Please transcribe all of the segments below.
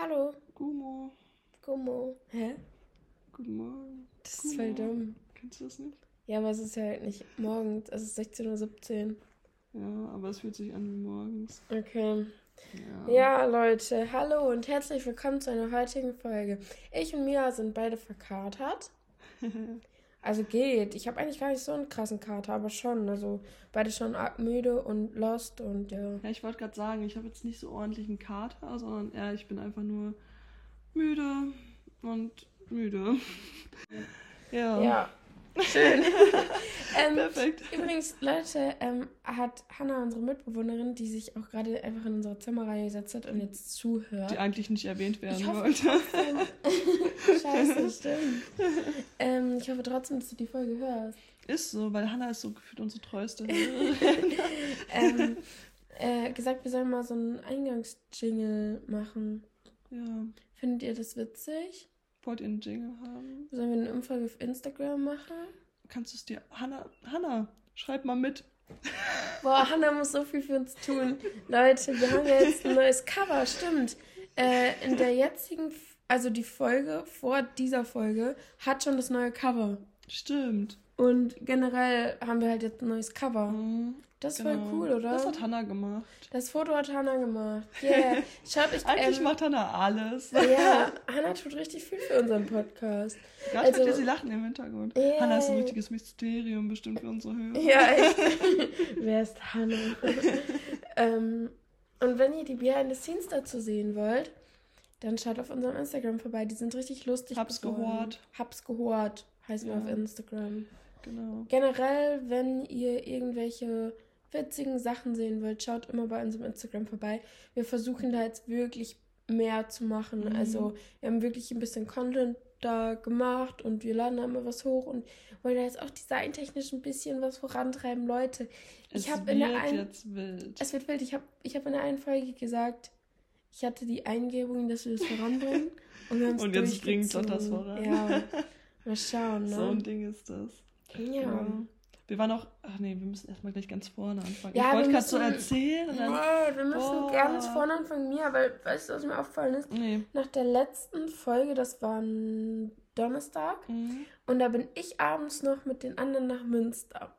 Hallo. Gummo. Gummo. Hä? Guten Morgen. Das ist voll dumm. Kennst du das nicht? Ja, aber es ist ja halt nicht morgens. Es ist 16.17 Uhr. Ja, aber es fühlt sich an wie morgens. Okay. Ja. Ja, Leute, hallo und herzlich willkommen zu einer heutigen Folge. Ich und Mia sind beide verkatert. Also geht. Ich habe eigentlich gar nicht so einen krassen Kater, aber schon. Also beide schon arg müde und lost und ja. Ja, ich wollte gerade sagen, ich habe jetzt nicht so ordentlich einen Kater, sondern eher, ich bin einfach nur müde und müde. ja. Ja. Schön. ähm, Perfekt. Übrigens, Leute, ähm, hat Hannah, unsere Mitbewohnerin, die sich auch gerade einfach in unsere Zimmer reingesetzt hat und jetzt zuhört. Die eigentlich nicht erwähnt werden Ich hoffe wollte. Scheiße, stimmt. ähm, ich hoffe trotzdem, dass du die Folge hörst. Ist so, weil Hannah ist so gefühlt unsere treueste. Ähm, äh, gesagt, wir sollen mal so einen Eingangsjingle machen. ja. Findet ihr das witzig? Wollt ihr einen Jingle haben? Sollen wir eine Umfrage auf Instagram machen? Kannst du es dir. Hannah, Hannah, schreib mal mit. Boah, Hannah muss so viel für uns tun. Leute, wir haben ja jetzt ein neues Cover, stimmt. Äh, in der jetzigen, also die Folge vor dieser Folge, hat schon das neue Cover. Stimmt. Und generell haben wir halt jetzt ein neues Cover. Mhm, Das ist genau. voll cool, oder? Das hat Hannah gemacht. Das Foto hat Hannah gemacht. Yeah. Schaut euch Eigentlich ähm, macht Hannah alles. Ja, Hannah tut richtig viel für unseren Podcast. Gerade Also- hört ihr sie lachen im Hintergrund. Yeah. Hannah ist ein richtiges Mysterium bestimmt für unsere Hörer. Ja, echt. Wer ist Hannah? ähm, und wenn ihr die Behind the Scenes dazu sehen wollt, dann schaut auf unserem Instagram vorbei. Die sind richtig lustig. Hab's geworden. gehört. Hab's gehört, heißen wir Ja. auf Instagram. Genau. Generell, wenn ihr irgendwelche witzigen Sachen sehen wollt, schaut immer bei unserem Instagram vorbei. Wir versuchen da jetzt wirklich mehr zu machen. Mhm. Also wir haben wirklich ein bisschen Content da gemacht und wir laden da immer was hoch und wollen da jetzt auch designtechnisch ein bisschen was vorantreiben. Leute, ich Es habe in der wird einen, jetzt wild. es wird wild, ich habe ich hab in der einen Folge gesagt, ich hatte die Eingebung, dass wir das voranbringen. Und, wir haben's Und jetzt bringt doch das voran. Ja, mal schauen, ne? So ein Ding ist das. ja. Wir waren auch. Ach nee, wir müssen erstmal gleich ganz vorne anfangen. Ja, ich wollte wir gerade so erzählen dann. Nee, wir müssen Boah. ganz vorne anfangen, Mia, weil, weißt du, was mir aufgefallen ist? Nee. Nach der letzten Folge, das war ein Donnerstag, Mhm. und da bin ich abends noch mit den anderen nach Münster.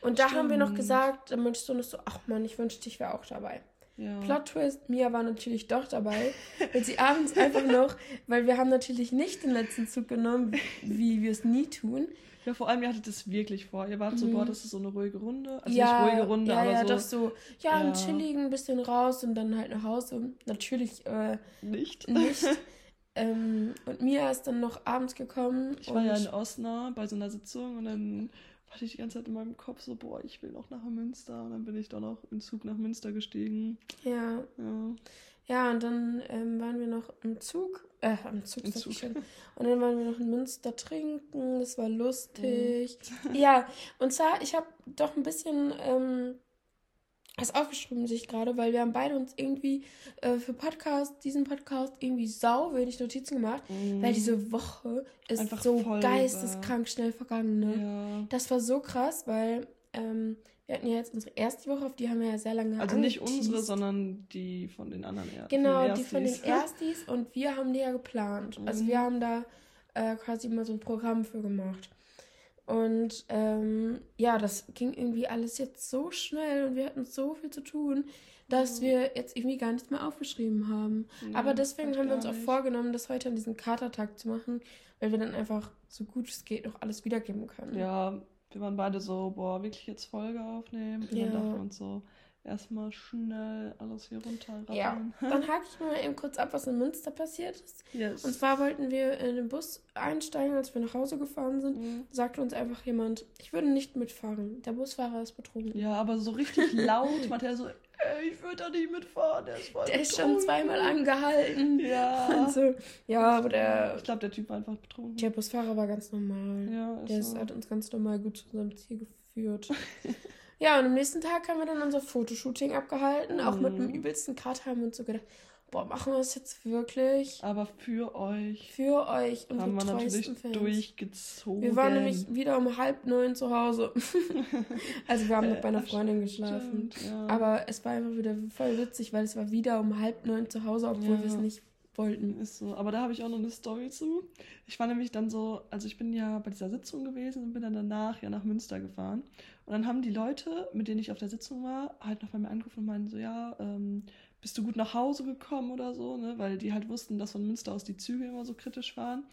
Und da haben wir noch Stimmt. gesagt, dann noch so, ach man, ich wünschte, ich wäre auch dabei. Ja. Plot Twist, Mia war natürlich doch dabei, weil sie abends einfach noch, weil wir haben natürlich nicht den letzten Zug genommen, wie wir es nie tun. ja, vor allem, ihr hattet es wirklich vor. Ihr wart so, Mhm. boah, das ist so eine ruhige Runde. Also ja, nicht ruhige Runde, ja, aber ja, so. das so, ja, ein Ja. chilligen, ein bisschen raus und dann halt nach Hause. Natürlich äh, Nicht. nicht. ähm, und Mia ist dann noch abends gekommen. Ich war ja in Osnabrück bei so einer Sitzung und dann hatte ich die ganze Zeit in meinem Kopf so, boah, ich will noch nach Münster. Und dann bin ich dann auch im Zug nach Münster gestiegen. ja, Ja. ja, und dann ähm, waren wir noch im Zug. Äh, am Zug, Im Zug. schon. Und dann waren wir noch in Münster trinken. Das war lustig. Mhm. Ja, und zwar, ich habe doch ein bisschen ähm, was aufgeschrieben, sich gerade, weil wir haben beide uns irgendwie äh, für Podcast, diesen Podcast, irgendwie sau wenig Notizen gemacht. Weil diese Woche ist Mhm. Einfach so geisteskrank schnell vergangen, ne? Ja. Das war so krass, weil ähm, wir hatten ja jetzt unsere erste Woche, auf die haben wir ja sehr lange Also nicht angeteased. unsere, sondern die von den anderen Ärzten. Genau, die von den Erstis und wir haben die ja geplant. Also Mhm. wir haben da äh, quasi mal so ein Programm für gemacht. Und ähm, ja, das ging irgendwie alles jetzt so schnell und wir hatten so viel zu tun, dass Mhm. wir jetzt irgendwie gar nichts mehr aufgeschrieben haben. Nee, Aber deswegen haben wir uns auch vorgenommen, das heute an diesem Katertag zu machen, weil wir dann einfach so gut es geht noch alles wiedergeben können. Ja, wir waren beide so, boah, wirklich jetzt Folge aufnehmen. Und Ja. dann dachten wir uns so, erstmal schnell alles hier runterrattern. Ja, dann hake ich mal eben kurz ab, was in Münster passiert ist. Yes. Und zwar wollten wir in den Bus einsteigen, als wir nach Hause gefahren sind. Mhm. Sagte uns einfach jemand, ich würde nicht mitfahren. Der Busfahrer ist betrunken. Ja, aber so richtig laut meinte er so, ey, ich würde da nicht mitfahren, der ist voll Der ist schon betrunken." zweimal angehalten. Ja. Und so. Ja, aber der, Ich glaube, der Typ war einfach betrunken. der Busfahrer war ganz normal. Ja, Der ist ist, so. hat uns ganz normal gut zu unserem Ziel geführt. ja, und am nächsten Tag haben wir dann unser Fotoshooting abgehalten. Auch mit dem Mhm. übelsten Cut haben wir uns so gedacht, boah, machen wir das jetzt wirklich Aber für euch für euch, unsere haben wir natürlich Fans. durchgezogen. Wir waren nämlich wieder um halb neun zu Hause. also wir haben noch bei einer Äh, Freundin geschlafen. Stimmt, ja. Aber es war einfach wieder voll witzig, weil es war wieder um halb neun zu Hause, obwohl Ja. wir es nicht wollten. Ist so. Aber da habe ich auch noch eine Story zu. Ich war nämlich dann so, also ich bin ja bei dieser Sitzung gewesen und bin dann danach ja nach Münster gefahren. Und dann haben die Leute, mit denen ich auf der Sitzung war, halt noch bei mir angerufen und meinten so, ja, ähm, bist du gut nach Hause gekommen oder so, ne? Weil die halt wussten, dass von Münster aus die Züge immer so kritisch waren.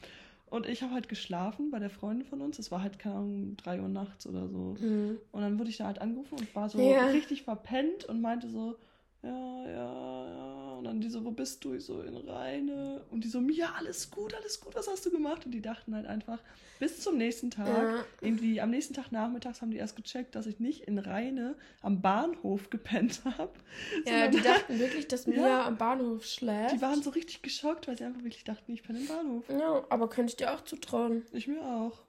Und ich habe halt geschlafen bei der Freundin von uns. Es war halt, keine Ahnung, drei Uhr nachts oder so. Mhm. Und dann wurde ich da halt angerufen und war so Ja. richtig verpennt und meinte so, ja, ja, ja. Und dann die so, wo bist du? Ich so, in Rheine. Und die so, ja, alles gut, alles gut, was hast du gemacht? Und die dachten halt einfach, bis zum nächsten Tag, Ja. irgendwie am nächsten Tag nachmittags haben die erst gecheckt, dass ich nicht in Rheine am Bahnhof gepennt habe. Ja, die dachten wirklich, dass Mia am Bahnhof schläft. Die waren so richtig geschockt, weil sie einfach wirklich dachten, ich penne im Bahnhof. ja, aber könnte ich dir auch zutrauen. Ich mir auch.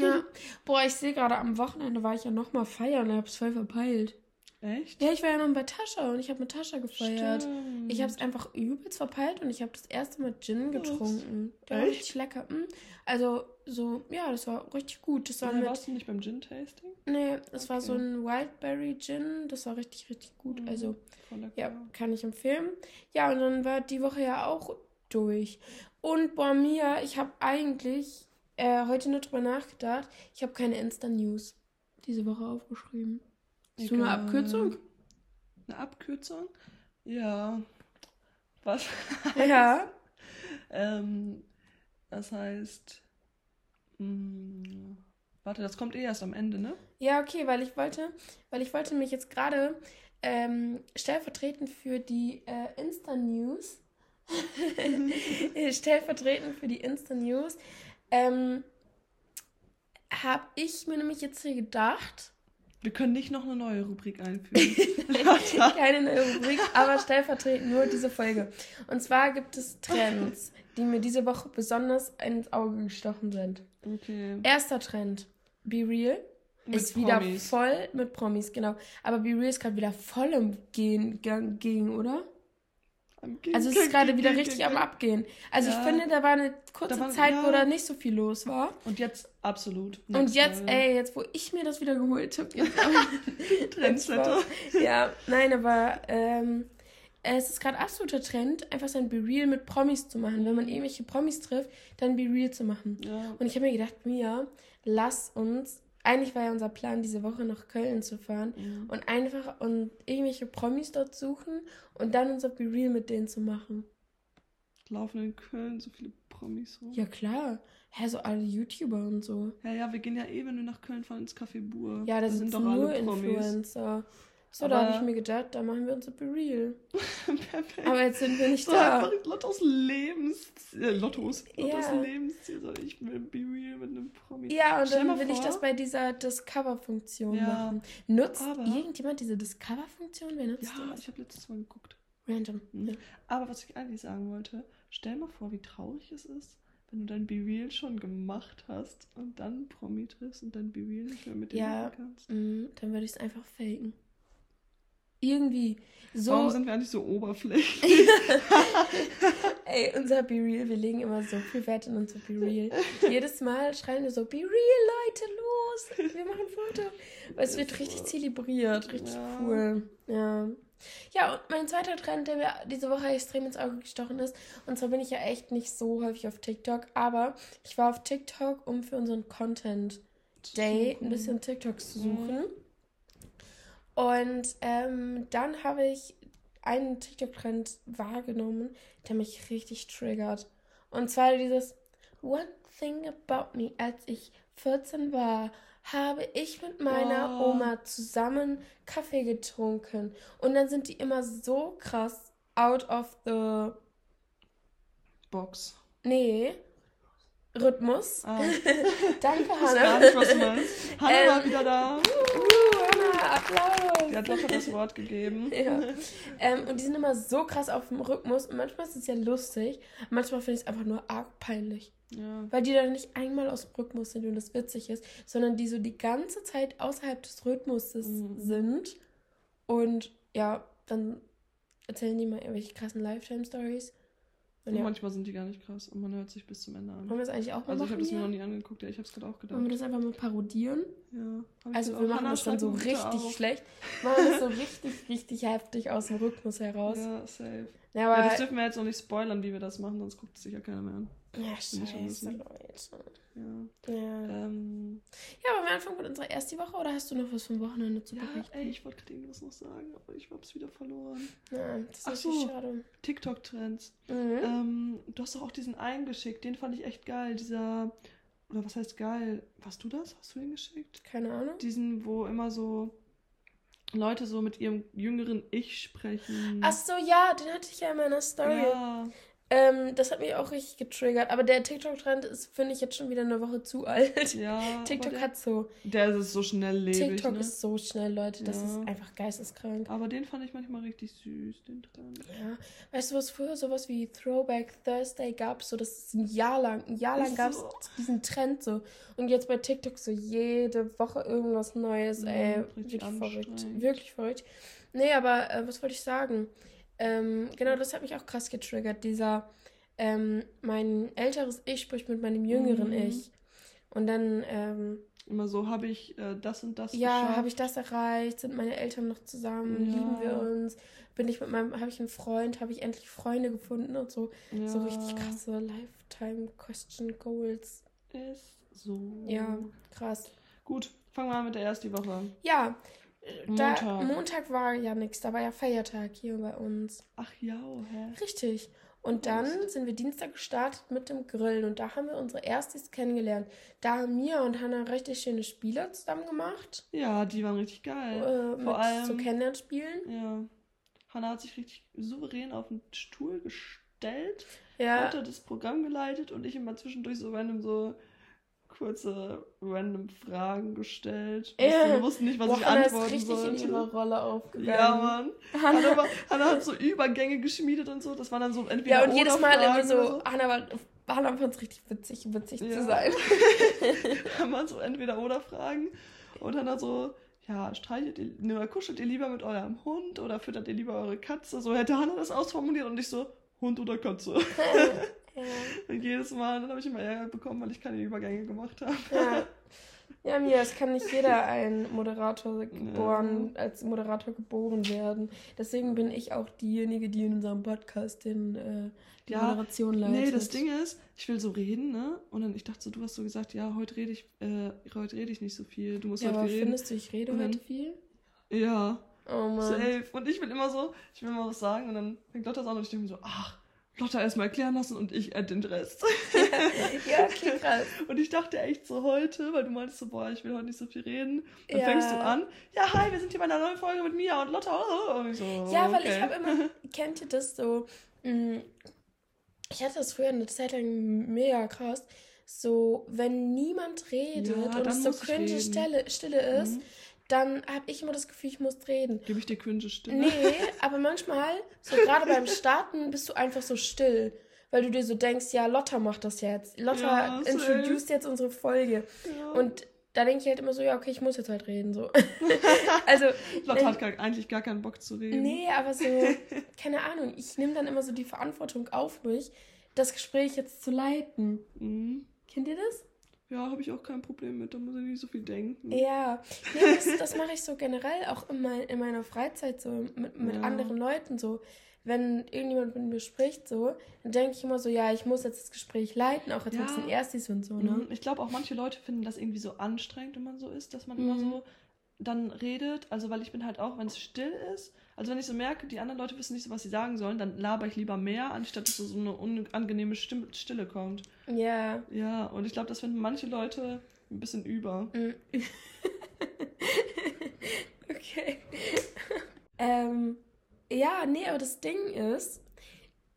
Ja. Boah, ich sehe gerade am Wochenende war ich ja nochmal feiern und hab's voll verpeilt. Echt? Ja, ich war ja noch bei Tascha und ich habe mit Tascha gefeiert. Stimmt. Ich habe es einfach übelst verpeilt und ich habe das erste Mal Gin getrunken. Der war Echt? richtig lecker. Mm. Also, so, ja, das war richtig gut. Das war mit. warst du nicht beim Gin-Tasting? Nee, das war Okay. so ein Wildberry Gin. Das war richtig, richtig gut. Mhm. Also, ja, kann ich empfehlen. Ja, und dann war die Woche ja auch durch. Und boah, Mia, ich habe eigentlich äh, heute nur drüber nachgedacht. Ich habe keine Insta-News diese Woche aufgeschrieben. Du eine. Abkürzung? Eine Abkürzung? Ja. Was? Ja. ähm, das heißt. Mh, warte, das kommt eh erst am Ende, ne? Ja, okay, weil ich wollte, weil ich wollte mich jetzt gerade ähm, stellvertretend für die äh, Insta-News, stellvertretend für die Insta-News, ähm, habe ich mir nämlich jetzt hier gedacht, Wir können nicht noch eine neue Rubrik einführen. keine neue Rubrik, aber stellvertretend nur diese Folge. Und zwar gibt es Trends, die mir diese Woche besonders ins Auge gestochen sind. okay. Erster Trend, Be Real. Mit ist wieder Promis. voll mit Promis, genau. Aber Be Real ist gerade wieder voll im Gehen, Gang- gegen, oder? Also es ist gerade wieder richtig am Gehen. Abgehen. Also Ja. ich finde, da war eine kurze war- Zeit, wo ja. da nicht so viel los war. Und jetzt absolut. Und jetzt, Level. ey, jetzt wo ich mir das wieder geholt habe. Trendsetter. ja, nein, aber ähm, es ist gerade absoluter Trend, einfach sein Be Real mit Promis zu machen. Wenn man irgendwelche Promis trifft, dann Be Real zu machen. Ja. Und ich habe mir gedacht, Mia, lass uns. Eigentlich war ja unser Plan, diese Woche nach Köln zu fahren Mhm. und einfach und irgendwelche Promis dort suchen und dann unser Be Real mit denen zu machen. Laufen in Köln so viele Promis rum. Ja, klar. Hä, so alle YouTuber und so. Ja, ja, wir gehen ja eh, wenn wir nach Köln fahren, ins Café Bur. Ja, da sind sitzen doch alle nur Promis. Influencer. So, da habe Aber- ich mir gedacht, da machen wir unser Be Real. Perfekt. Aber jetzt sind wir nicht so da. einfach Lottos Lebensziel. Äh, Lottos. Lottos Ja. Lebensziel. So, ich will be real mit einem Promi. Ja, und Stell dann will ich vor- das bei dieser Discover-Funktion Ja, machen. Nutzt aber- irgendjemand diese Discover-Funktion? Wer nutzt Ja, die? ich habe letztes Mal geguckt. Random. Mhm. Ja. Aber was ich eigentlich sagen wollte, stell mal vor, wie traurig es ist, wenn du dein Be Real schon gemacht hast und dann Promi triffst und dein Be Real nicht mehr mit dem Ja. machen kannst. Mhm, dann würde ich es einfach faken. Irgendwie. So, Warum sind wir eigentlich so oberflächlich? ey, unser Be Real, wir legen immer so viel Wert in unser Be Real. Jedes Mal schreien wir so, Be Real, Leute, los! Wir machen ein Foto. Weil es wird richtig zelebriert, richtig Ja. cool. Ja. Ja, und mein zweiter Trend, der mir diese Woche extrem ins Auge gestochen ist, und zwar bin ich ja echt nicht so häufig auf TikTok, aber ich war auf TikTok, um für unseren Content Day ein bisschen TikToks zu suchen. Und ähm, dann habe ich einen TikTok-Trend wahrgenommen, der mich richtig triggert. Und zwar dieses One thing about me. Als ich 14 war, habe ich mit meiner Oh. Oma zusammen Kaffee getrunken. Und dann sind die immer so krass out of the. Box. Nee. Rhythmus. Ah, Danke, ich weiß Hannah. gar nicht, was du meinst. Hanna war Ähm, wieder da. Applaus. Die hat locker das Wort gegeben. Ja. Ähm, und die sind immer so krass auf dem Rhythmus. Und manchmal ist es ja lustig. Manchmal finde ich es einfach nur arg peinlich. Ja. Weil die dann nicht einmal aus dem Rhythmus sind und das witzig ist, sondern die so die ganze Zeit außerhalb des Rhythmuses Mhm. sind. Und ja, dann erzählen die mal irgendwelche krassen Lifetime-Stories. Und ja, manchmal sind die gar nicht krass und man hört sich bis zum Ende an. wollen wir das eigentlich auch mal Also ich habe das mir noch nie angeguckt, ja, ich habe es gerade auch gedacht. Wollen wir das einfach mal parodieren? Ja. Also wir machen das dann so richtig auf. schlecht. Machen das so richtig, richtig heftig aus dem Rhythmus heraus. Ja, safe. Ja, Ja, aber das dürfen wir jetzt noch nicht spoilern, wie wir das machen, sonst guckt es sich ja keiner mehr an. Ja, scheiße. Leute. Ja. Ja. Ähm, ja, aber wir anfangen mit unserer ersten Woche oder hast du noch was vom Wochenende zu ja, berichten? ey, ich wollte gerade irgendwas noch sagen, aber ich hab's wieder verloren. Ja, das ist Ach natürlich so. schade. TikTok-Trends. Mhm. Ähm, du hast doch auch diesen eingeschickt, den fand ich echt geil. Dieser, oder was heißt geil? Warst du das? Hast du den geschickt? Keine Ahnung. Diesen, wo immer so Leute so mit ihrem jüngeren Ich sprechen. Ach so, ja, den hatte ich ja in meiner Story. Ja, Ähm, das hat mich auch richtig getriggert. Aber der TikTok-Trend ist, finde ich, jetzt schon wieder eine Woche zu alt. ja. TikTok der, hat so. Der ist so schnelllebig, TikTok ne? ist so schnell, Leute. Das Ja. ist einfach geisteskrank. Aber den fand ich manchmal richtig süß, den Trend. Ja. Weißt du, was früher sowas wie Throwback Thursday gab? So, das ist ein Jahr lang. Ein Jahr lang gab es so. diesen Trend so. Und jetzt bei TikTok so jede Woche irgendwas Neues. Ja, ey, wirklich verrückt. Wirklich verrückt. Nee, aber äh, was wollte ich sagen? Ähm, genau, das hat mich auch krass getriggert. Dieser, ähm, mein älteres Ich spricht mit meinem jüngeren Mhm. Ich. Und dann, ähm, Immer so, habe ich äh, das und das ja, habe ich das erreicht? Sind meine Eltern noch zusammen? Ja. Lieben wir uns? Bin ich mit meinem, habe ich einen Freund? Habe ich endlich Freunde gefunden und so? ja, So richtig krasse Lifetime Question Goals. Ist so. Ja, krass. Gut, fangen wir an mit der ersten Woche. Ja, da, Montag. Montag war ja nichts, da war ja Feiertag hier bei uns. Ach ja, oh, hä? Richtig. Und dann sind wir Dienstag gestartet mit dem Grillen und da haben wir unsere Erstis kennengelernt. Da haben Mia und Hannah richtig schöne Spiele zusammen gemacht. Ja, die waren richtig geil. Äh, Vor allem- so Kennenlernspielen. Ja. Hannah hat sich richtig souverän auf den Stuhl gestellt, Ja. hat das Programm geleitet und ich immer zwischendurch so random so kurze random Fragen gestellt. Ja. Wir wussten nicht, was Boah, ich Hannah ist antworten richtig in sollte. ihrer Rolle aufgegangen. Ja, Mann. Hannah, war, Hannah hat so Übergänge geschmiedet und so. Das waren dann so entweder Ja, und jedes Mal immer Oder-Fragen so, oder Hannah, war, Hannah fand es richtig witzig, witzig Ja. zu sein. haben wir so entweder oder Fragen und dann so, ja, streichelt ihr, ne, kuschelt ihr lieber mit eurem Hund oder füttert ihr lieber eure Katze? So hätte Hannah das ausformuliert und ich so, Hund oder Katze. ja. Und jedes Mal, dann habe ich immer Ärger bekommen, weil ich keine Übergänge gemacht habe. Ja. Ja, Mia, es kann nicht jeder ein Moderator geboren, als Moderator geboren werden. Deswegen bin ich auch diejenige, die in unserem Podcast den, äh, die Ja, Moderation leitet. Nee, das Ding ist, ich will so reden, ne? Und dann, ich dachte so, du hast so gesagt, ja, heute rede ich, äh, heute rede ich nicht so viel. Du musst Ja, heute aber viel reden. findest du, ich rede Und heute viel? Ja, Oh Mann. safe. Und ich will immer so, ich will mal was sagen und dann fängt Lotta das an und ich denke mir so, ach, Lotta erstmal erklären lassen und ich add den Rest. ja, okay, krass. Und ich dachte echt so heute, weil du meintest so, boah, ich will heute nicht so viel reden. Dann Ja. fängst du an, ja, hi, wir sind hier bei einer neuen Folge mit Mia und Lotta. Und ich so, Ja, weil okay. ich habe immer, kennt ihr das so, mh, ich hatte das früher eine Zeit lang mega krass, so, wenn niemand redet Ja, und es so cringe. Stille, Stille ist, Mhm. Dann habe ich immer das Gefühl, ich muss reden. Gebe ich dir cringe Stimme? Nee, aber manchmal, so gerade beim Starten, bist du einfach so still. Weil du dir so denkst, ja, Lotta macht das jetzt. Lotta Ja, introduced jetzt unsere Folge. Ja. Und da denke ich halt immer so, ja, okay, ich muss jetzt halt reden. So. also, Lotta hat gar, eigentlich gar keinen Bock zu reden. nee, aber so, keine Ahnung, ich nehme dann immer so die Verantwortung auf mich, das Gespräch jetzt zu leiten. Mhm. Kennt ihr das? Ja, habe ich auch kein Problem mit, da muss ich nicht so viel denken. Ja, nee, das, das mache ich so generell auch in, mein, in meiner Freizeit so mit, mit Ja. anderen Leuten so. Wenn irgendjemand mit mir spricht so, dann denke ich immer so, ja, ich muss jetzt das Gespräch leiten, auch jetzt Ja. mit diesen Erstis und so, ne? Mhm. Ich glaube auch manche Leute finden das irgendwie so anstrengend, wenn man so ist, dass man immer Mhm. so dann redet. Also weil ich bin halt auch, wenn es still ist, also wenn ich so merke, die anderen Leute wissen nicht so, was sie sagen sollen, dann laber ich lieber mehr, anstatt dass so eine unangenehme Stille kommt. Ja. Ja, und ich glaube, das finden manche Leute ein bisschen über. Mm. okay. ähm, ja, nee, aber das Ding ist,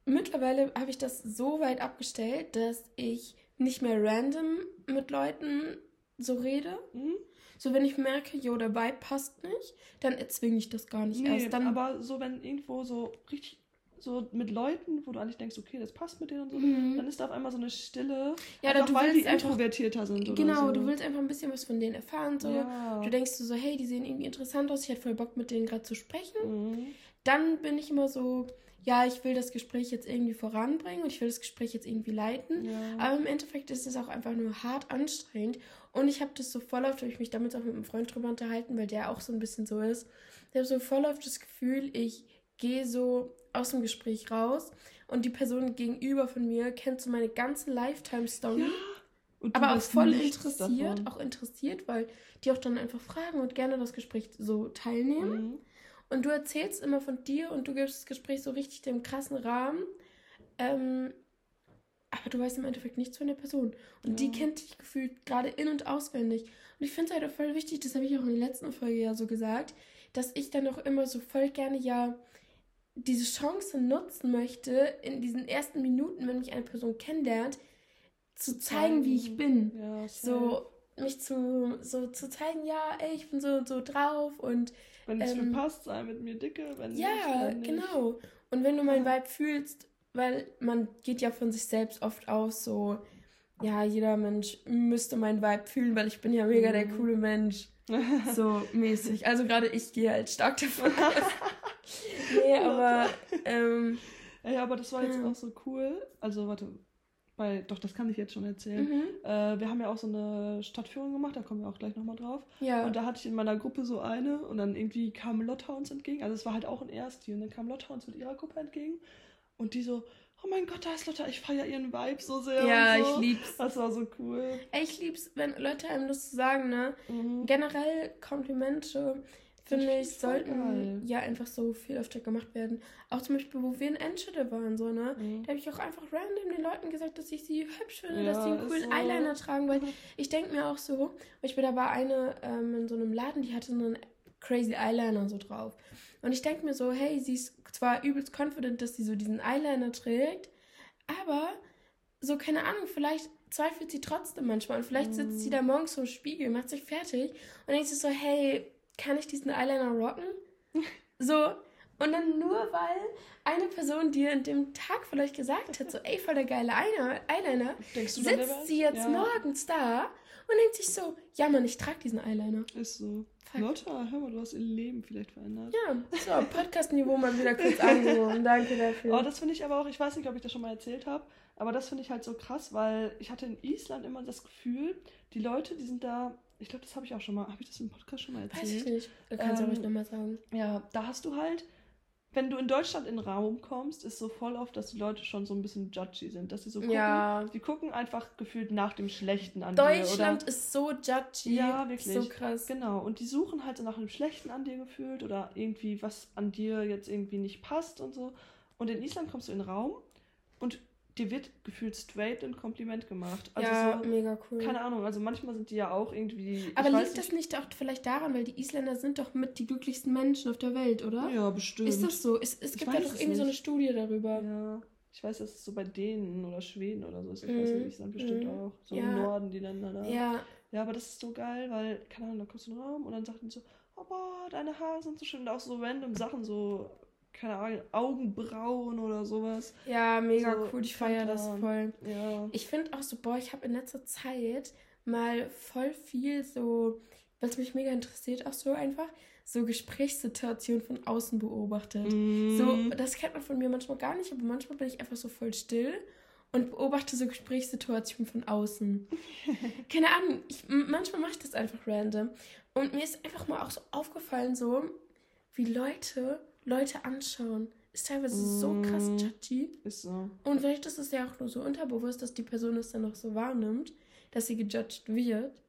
mittlerweile habe ich das so weit abgestellt, dass ich nicht mehr random mit Leuten so rede. Mhm. So, wenn ich merke, jo, der Vibe passt nicht, dann erzwinge ich das gar nicht Nee, erst. Dann, aber so wenn irgendwo so richtig so mit Leuten, wo du eigentlich denkst, okay, das passt mit denen und so, Mhm. dann ist da auf einmal so eine Stille. Ja, einfach, du weil die einfach- introvertierter sind genau, so. du willst einfach ein bisschen was von denen erfahren. So. Ja. Du denkst so, hey, die sehen irgendwie interessant aus, ich hätte voll Bock, mit denen gerade zu sprechen. Mhm. dann bin ich immer so, ja, ich will das Gespräch jetzt irgendwie voranbringen und ich will das Gespräch jetzt irgendwie leiten. Ja. Aber im Endeffekt ist es auch einfach nur hart anstrengend. Und ich habe das so voll oft, habe ich mich damit auch mit einem Freund drüber unterhalten, weil der auch so ein bisschen so ist. Ich habe so voll oft das Gefühl, ich gehe so aus dem Gespräch raus und die Person gegenüber von mir kennt so meine ganze Lifetime-Story. Ja, aber auch voll interessiert, davon. auch interessiert, weil die auch dann einfach fragen und gerne das Gespräch so teilnehmen. Mhm. Und du erzählst immer von dir und du gibst das Gespräch so richtig dem krassen Rahmen. Ähm, aber du weißt im Endeffekt nichts von der Person. Und ja. die kennt dich gefühlt gerade in- und auswendig. Und ich finde es halt auch voll wichtig, das habe ich auch in der letzten Folge ja so gesagt, dass ich dann auch immer so voll gerne ja diese Chance nutzen möchte, in diesen ersten Minuten, wenn mich eine Person kennenlernt, zu zeigen, wie ich bin. Ja, so mich zu so zu zeigen, ja, ey, ich bin so und so drauf und wenn es ähm, mir passt, sei mit mir dicke, wenn ja, nicht, genau. Und wenn du mein Vibe fühlst, weil man geht ja von sich selbst oft aus, so ja, jeder Mensch müsste mein Vibe fühlen, weil ich bin ja mega der mhm. coole Mensch. So mäßig. Also gerade ich gehe halt stark davon aus. nee, aber. Ähm, ja, aber das war jetzt ja. auch so cool. Also, warte. Bei, doch, das kann ich jetzt schon erzählen. Mhm. Äh, wir haben ja auch so eine Stadtführung gemacht, da kommen wir auch gleich nochmal drauf. Ja. Und da hatte ich in meiner Gruppe so eine und dann irgendwie kam Lotta uns entgegen. Also es war halt auch ein Ersti und dann kam Lotta uns mit ihrer Gruppe entgegen und die so, oh mein Gott, da ist Lotta, ich feiere ihren Vibe so sehr. Ja, so. ich lieb's. Das war so cool. Ey, ich lieb's, wenn Leute einem das sagen, ne? Mhm. Generell Komplimente, finde ich, sollten geil. ja einfach so viel öfter gemacht werden. Auch zum Beispiel, wo wir in Enschede waren, so, ne? Mhm. Da habe ich auch einfach random den Leuten gesagt, dass ich sie hübsch finde, ja, dass sie einen coolen so. Eyeliner tragen, weil ich denke mir auch so, ich bin da bei eine ähm, in so einem Laden, die hatte so einen crazy Eyeliner so drauf. Und ich denke mir so, hey, sie ist zwar übelst confident, dass sie so diesen Eyeliner trägt, aber so, keine Ahnung, vielleicht zweifelt sie trotzdem manchmal. Und vielleicht sitzt sie da mm. morgens vor dem Spiegel, macht sich fertig und denkt sich so, hey, kann ich diesen Eyeliner rocken? so, und dann nur weil eine Person dir an dem Tag vielleicht gesagt hat, so, ey, voll der geile Eyeliner, sitzt sie jetzt ja. morgens da und denkt sich so, ja Mann, ich trage diesen Eyeliner. Ist so. Fuck. Lotta, hör mal, du hast ihr Leben vielleicht verändert. Ja, so, Podcast-Niveau mal wieder kurz angehoben. Danke dafür. Oh, das finde ich aber auch, ich weiß nicht, ob ich das schon mal erzählt habe, aber das finde ich halt so krass, weil ich hatte in Island immer das Gefühl, die Leute, die sind da, ich glaube, das habe ich auch schon mal, habe ich das im Podcast schon mal erzählt? Weiß ich nicht. Du kannst ähm, ruhig nochmal sagen. Ja, da hast du halt wenn du in Deutschland in den Raum kommst, ist so voll oft, dass die Leute schon so ein bisschen judgy sind. Dass sie so gucken, ja. die gucken einfach gefühlt nach dem Schlechten an Deutschland dir. Deutschland ist so judgy. Ja, wirklich. So krass. Genau. Und die suchen halt so nach dem Schlechten an dir gefühlt oder irgendwie, was an dir jetzt irgendwie nicht passt und so. Und in Island kommst du in den Raum und dir wird gefühlt straight ein Kompliment gemacht. Also ja, so, mega cool. Keine Ahnung, also manchmal sind die ja auch irgendwie. Aber liegt das nicht auch vielleicht daran, weil die Isländer sind doch mit die glücklichsten Menschen auf der Welt, oder? Ja, bestimmt. Ist das so? Es, es gibt ja doch irgendwie nicht. so eine Studie darüber. Ja. Ich weiß, dass es so bei denen oder Schweden oder so ist. Ich mm. weiß nicht, Island bestimmt mm. auch. So ja. im Norden, die Länder da. Ja. Ja, aber das ist so geil, weil, keine Ahnung, da kommst du in den Raum und dann sagt die so, oh boah, deine Haare sind so schön. Und auch so random Sachen, so keine Ahnung, Augenbrauen oder sowas. Ja, mega so, cool. Ich feiere das voll. Ja. Ich finde auch so, boah, ich habe in letzter Zeit mal voll viel so, was mich mega interessiert, auch so einfach, so Gesprächssituationen von außen beobachtet. Mm. So, das kennt man von mir manchmal gar nicht, aber manchmal bin ich einfach so voll still und beobachte so Gesprächssituationen von außen. Keine Ahnung, ich, manchmal mache ich das einfach random. Und mir ist einfach mal auch so aufgefallen, so, wie Leute Leute anschauen, ist teilweise mm, so krass mm. judgy. Ist so. Und vielleicht ist es ja auch nur so unterbewusst, dass die Person es dann noch so wahrnimmt, dass sie gejudged wird.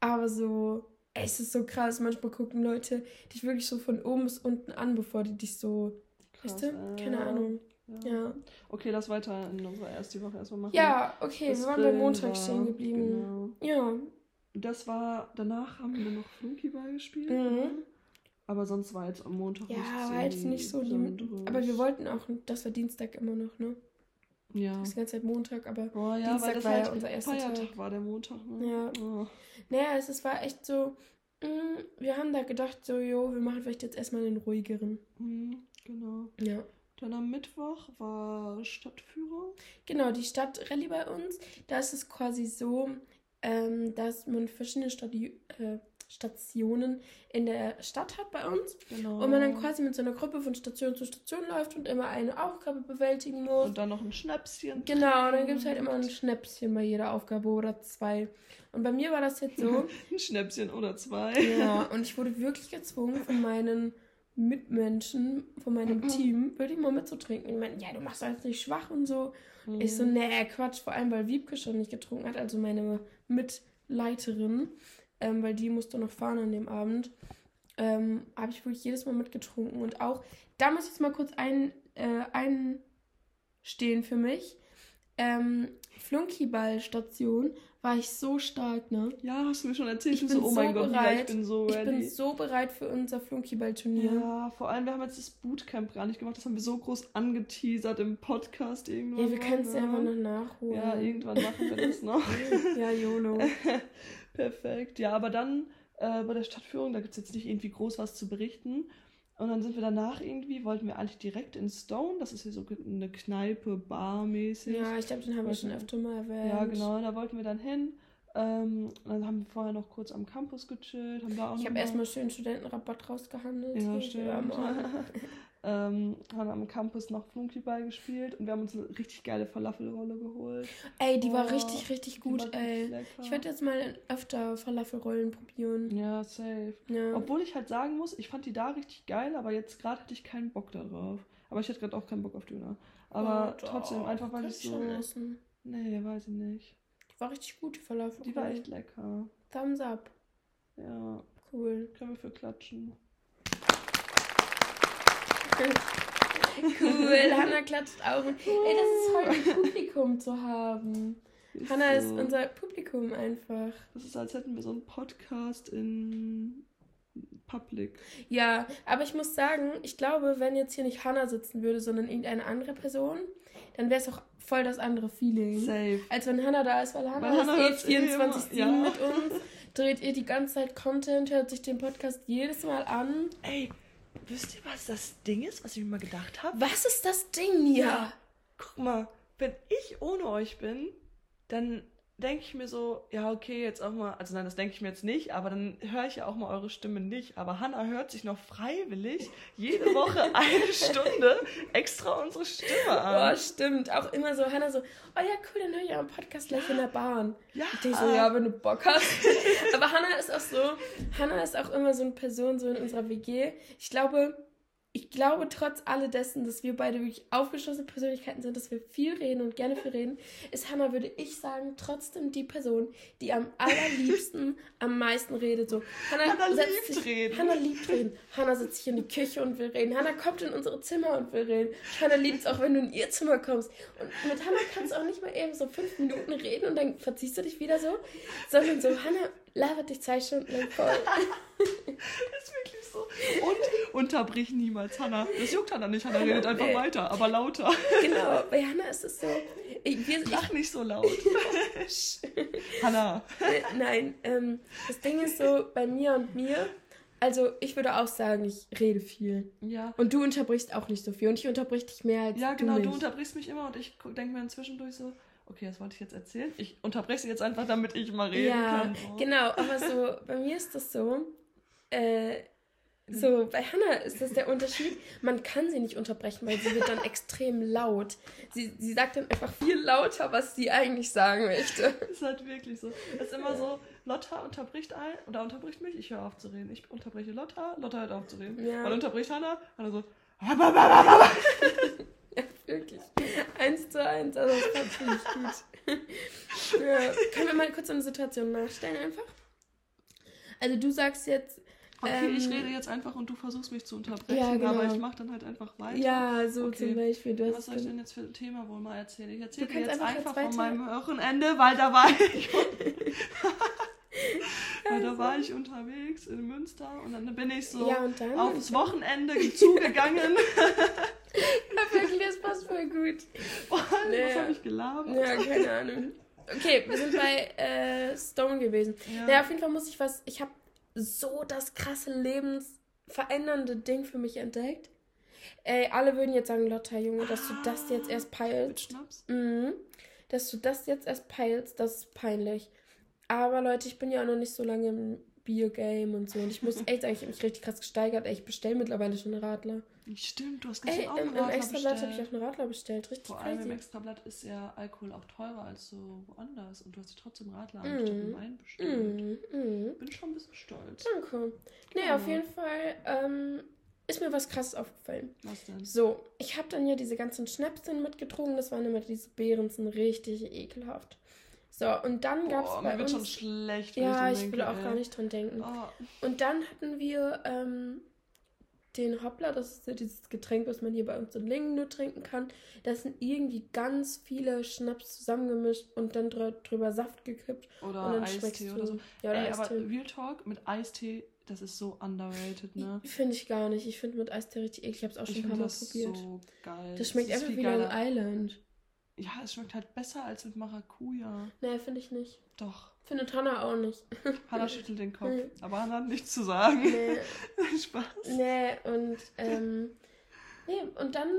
Aber so, ey, es ist so krass. Manchmal gucken Leute dich wirklich so von oben bis unten an, bevor die dich so. Krass, weißt du? Äh, Keine Ahnung. Ja. ja. Okay, lass weiter in unserer ersten Woche erstmal machen. Ja, okay, das wir waren beim Montag stehen geblieben. Genau. Ja. Das war, danach haben wir noch Flunkyball gespielt. Mhm. Aber sonst war jetzt am Montag. Ja, war jetzt nicht so die. Aber wir wollten auch, das war Dienstag immer noch, ne? Ja. Das ist die ganze Zeit Montag, aber Boah, ja, Dienstag war halt ja unser erster Feiertag Tag. war der Montag, ne? Ja. Oh. Naja, es, es war echt so, mh, mm, wir haben da gedacht, so, jo, wir machen vielleicht jetzt erstmal den ruhigeren. Mhm, genau. Ja. Dann am Mittwoch war Stadtführung. Genau, die Stadtrallye bei uns. Da ist es quasi so, ähm, dass man verschiedene Stadi äh, Stationen in der Stadt hat bei uns. Genau. Und man dann quasi mit so einer Gruppe von Station zu Station läuft und immer eine Aufgabe bewältigen muss. Und dann noch ein Schnäpschen. Genau, dann gibt es halt immer ein Schnäpschen bei jeder Aufgabe oder zwei. Und bei mir war das jetzt so. ein Schnäpschen oder zwei. Ja, und ich wurde wirklich gezwungen von meinen Mitmenschen von meinem mhm. Team, würde ich mal mit so trinken. Die meinten, ja, du machst halt nicht schwach und so. Mhm. Ich so, mhm. nee, Quatsch, vor allem, weil Wiebke schon nicht getrunken hat, also meine Mitleiterin, ähm, weil die musste noch fahren an dem Abend, ähm, habe ich wirklich jedes Mal mitgetrunken. Und auch, da muss ich jetzt mal kurz ein, äh, einstehen für mich. Ähm, Flunkyball-Station war ich so stark, ne? Ja, hast du mir schon erzählt. Ich bin so, oh mein Gott, bereit. Ja, ich bin so ready. Ich bin so bereit für unser Flunkyball-Turnier. Ja, vor allem, wir haben jetzt das Bootcamp gar nicht gemacht. Das haben wir so groß angeteasert im Podcast irgendwann. Ja, wir können es ja einfach noch nachholen. Ja, irgendwann machen wir das noch. ja, YOLO. Perfekt. Ja, aber dann äh, bei der Stadtführung, da gibt es jetzt nicht irgendwie groß was zu berichten. Und dann sind wir danach irgendwie, wollten wir eigentlich direkt in Stone, das ist hier so eine Kneipe, Bar mäßig. Ja, ich glaube, den haben wir schon öfter mal erwähnt. Ja, genau, da wollten wir dann hin. Ähm, dann haben wir vorher noch kurz am Campus gechillt. Haben da auch ich habe erstmal schön Studentenrabatt rausgehandelt. Ja, stimmt. ähm, haben am Campus noch Flunkyball gespielt und wir haben uns eine richtig geile Falafelrolle geholt. Ey, die oh, war richtig, richtig gut, ey. Ich werde jetzt mal öfter Falafelrollen probieren. Ja, safe. Ja. Obwohl ich halt sagen muss, ich fand die da richtig geil, aber jetzt gerade hatte ich keinen Bock darauf. Aber ich hätte gerade auch keinen Bock auf Döner. Aber oh, trotzdem, einfach weil ich so. Schon essen. Nee, weiß ich nicht. Die war richtig gut, die Falafel. Die war echt lecker. Thumbs up. Ja. Cool. Können wir für klatschen. Cool, Hanna klatscht auch. Ey, das ist voll ein Publikum zu haben. Ist Hanna so. ist unser Publikum einfach. Das ist, als hätten wir so einen Podcast in Public. Ja, aber ich muss sagen, ich glaube, wenn jetzt hier nicht Hanna sitzen würde, sondern irgendeine andere Person, dann wäre es auch voll das andere Feeling. Safe. Als wenn Hanna da ist, weil Hanna, weil ist eh 24-7 ja. mit uns, dreht ihr die ganze Zeit Content, hört sich den Podcast jedes Mal an. Ey, Wisst ihr, was das Ding ist, was ich mir mal gedacht habe? Was ist das Ding, Mia? Ja, guck mal, wenn ich ohne euch bin, dann denke ich mir so, ja, okay, jetzt auch mal, also nein, das denke ich mir jetzt nicht, aber dann höre ich ja auch mal eure Stimme nicht. Aber Hannah hört sich noch freiwillig jede Woche eine Stunde extra unsere Stimme an. Oh, stimmt. Auch immer so, Hannah so, oh ja, cool, dann höre ich einen Podcast gleich in der Bahn. Ja. Ich denke so, ja, wenn du Bock hast. aber Hannah ist auch so, Hannah ist auch immer so eine Person so in unserer WG. Ich glaube, ich glaube trotz alledessen, dass wir beide wirklich aufgeschlossene Persönlichkeiten sind, dass wir viel reden und gerne viel reden, ist Hannah, würde ich sagen, trotzdem die Person, die am allerliebsten am meisten redet. So, Hannah, Hannah liebt sich, reden. Hannah liebt reden. Hannah setzt sich in die Küche und will reden. Hannah kommt in unsere Zimmer und will reden. Hannah liebt es auch, wenn du in ihr Zimmer kommst. Und mit Hannah kannst du auch nicht mal eben so fünf Minuten reden und dann verziehst du dich wieder so, sondern so, Hannah labert dich zwei Stunden lang voll. ist wirklich. Und unterbrich niemals Hannah. Das juckt Hannah nicht. Hannah redet einfach weiter, aber lauter. Genau, bei Hannah ist es so. Ich, wir, Lach nicht so laut. Hannah. Äh, nein, ähm, das Ding ist so, bei mir und mir, also ich würde auch sagen, ich rede viel. Ja. Und du unterbrichst auch nicht so viel. Und ich unterbrich dich mehr als Ja, genau, du, du unterbrichst mich immer und ich denke mir zwischendurch so, okay, das wollte ich jetzt erzählen. Ich unterbreche sie jetzt einfach, damit ich mal reden ja, kann. Ja, oh. genau, aber so, bei mir ist das so, äh, so, bei Hannah ist das der Unterschied. Man kann sie nicht unterbrechen, weil sie wird dann extrem laut. Sie, sie sagt dann einfach viel lauter, was sie eigentlich sagen möchte. Das ist halt wirklich so. Es ist immer so, Lotta unterbricht ein oder unterbricht mich, ich höre auf zu reden. Ich unterbreche Lotta, Lotta hört auf zu reden. Ja. Man unterbricht Hannah, Hannah so. ja, wirklich. Eins zu eins, also das fand ziemlich gut. ja. Können wir mal kurz eine Situation nachstellen einfach? Also du sagst jetzt, Okay, ähm, ich rede jetzt einfach und du versuchst mich zu unterbrechen, ja, genau. aber ich mache dann halt einfach weiter. Ja, so okay. zum Beispiel. Du Was soll ich denn jetzt für ein Thema wohl mal erzählen? Ich erzähle dir jetzt einfach, einfach von meinem Wochenende, weil da war ich. weil da war ich unterwegs in Münster und dann bin ich so ja, aufs Wochenende zugegangen. ja, wirklich, das passt voll gut. Boah, nee. Was habe ich gelabert? Ja, keine Ahnung. Okay, wir sind bei äh, Stone gewesen. Ja. Naja, auf jeden Fall muss ich was. Ich habe so das krasse lebensverändernde Ding für mich entdeckt. Ey, alle würden jetzt sagen, Lotta, Junge, dass du das jetzt erst peilst. Mhm. Dass du das jetzt erst peilst, das ist peinlich. Aber Leute, ich bin ja auch noch nicht so lange im Bier-Game und so. Und ich muss echt sagen, ich habe mich richtig krass gesteigert. Ey, ich bestelle mittlerweile schon Radler. Stimmt, du hast gestern Ey, auch im, im Extrablatt habe ich auch einen Radler bestellt. Richtig Vor allem im Extrablatt ist ja Alkohol auch teurer als so woanders. Und du hast trotzdem Radler mm. anstatt. Wein bestellt. Mm. Mm. Bin schon ein bisschen stolz. Danke. Nee, ja. auf jeden Fall ähm, ist mir was krasses aufgefallen. Was denn? So, ich habe dann ja diese ganzen Schnäpschen mitgetrunken. Das waren immer diese Beerensen richtig ekelhaft. So, und dann gab es bei mir wird uns... schon schlecht, ja, ich, ich will auch ey. gar nicht dran denken. Oh. Und dann hatten wir ähm, den Hoppler, das ist ja dieses Getränk, was man hier bei uns in Lingen nur trinken kann. Da sind irgendwie ganz viele Schnaps zusammengemischt und dann drü drüber Saft gekippt. Oder und dann Eistee oder so. Ja, oder Ey, aber Eistee. Real Talk mit Eistee, das ist so underrated, ne? Finde ich gar nicht. Ich finde mit Eistee richtig eklig. Ich habe es auch schon ein paar Mal das probiert. so geil. das schmeckt ist einfach wie Long. Island. Ja, es schmeckt halt besser als mit Maracuja. Nee, finde ich nicht. Doch. Findet Hannah auch nicht. Hannah schüttelt den Kopf. Aber Hannah hat nichts zu sagen. Nee. Spaß. Nee, und, ähm, nee, und dann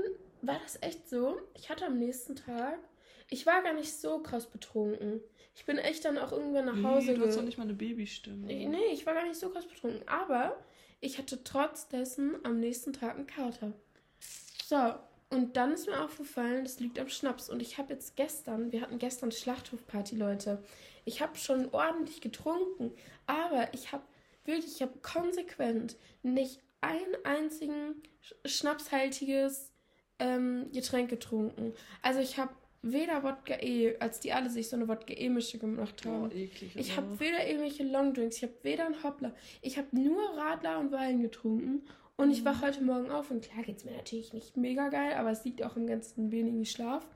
war das echt so. Ich hatte am nächsten Tag, ich war gar nicht so krass betrunken. Ich bin echt dann auch irgendwann nach Hause Nee, du hast doch nicht mal eine Babystimme. Nee, ich war gar nicht so krass betrunken. Aber ich hatte trotz dessen am nächsten Tag einen Kater. So, und dann ist mir aufgefallen, das liegt am Schnaps. Und ich habe jetzt gestern, wir hatten gestern Schlachthofparty, Leute. Ich habe schon ordentlich getrunken, aber ich habe wirklich, ich habe konsequent nicht ein einzigen sch- schnapshaltiges ähm, Getränk getrunken. Also ich habe weder Wodka E, als die alle sich so eine Wodka E-Mische gemacht haben. Boah, eklig. Ich habe weder irgendwelche Longdrinks, ich habe weder einen Hoppler, ich habe nur Radler und Wein getrunken. Und ich wache heute Morgen auf und klar geht's mir natürlich nicht mega geil, aber es liegt auch im ganzen wenigen Schlaf.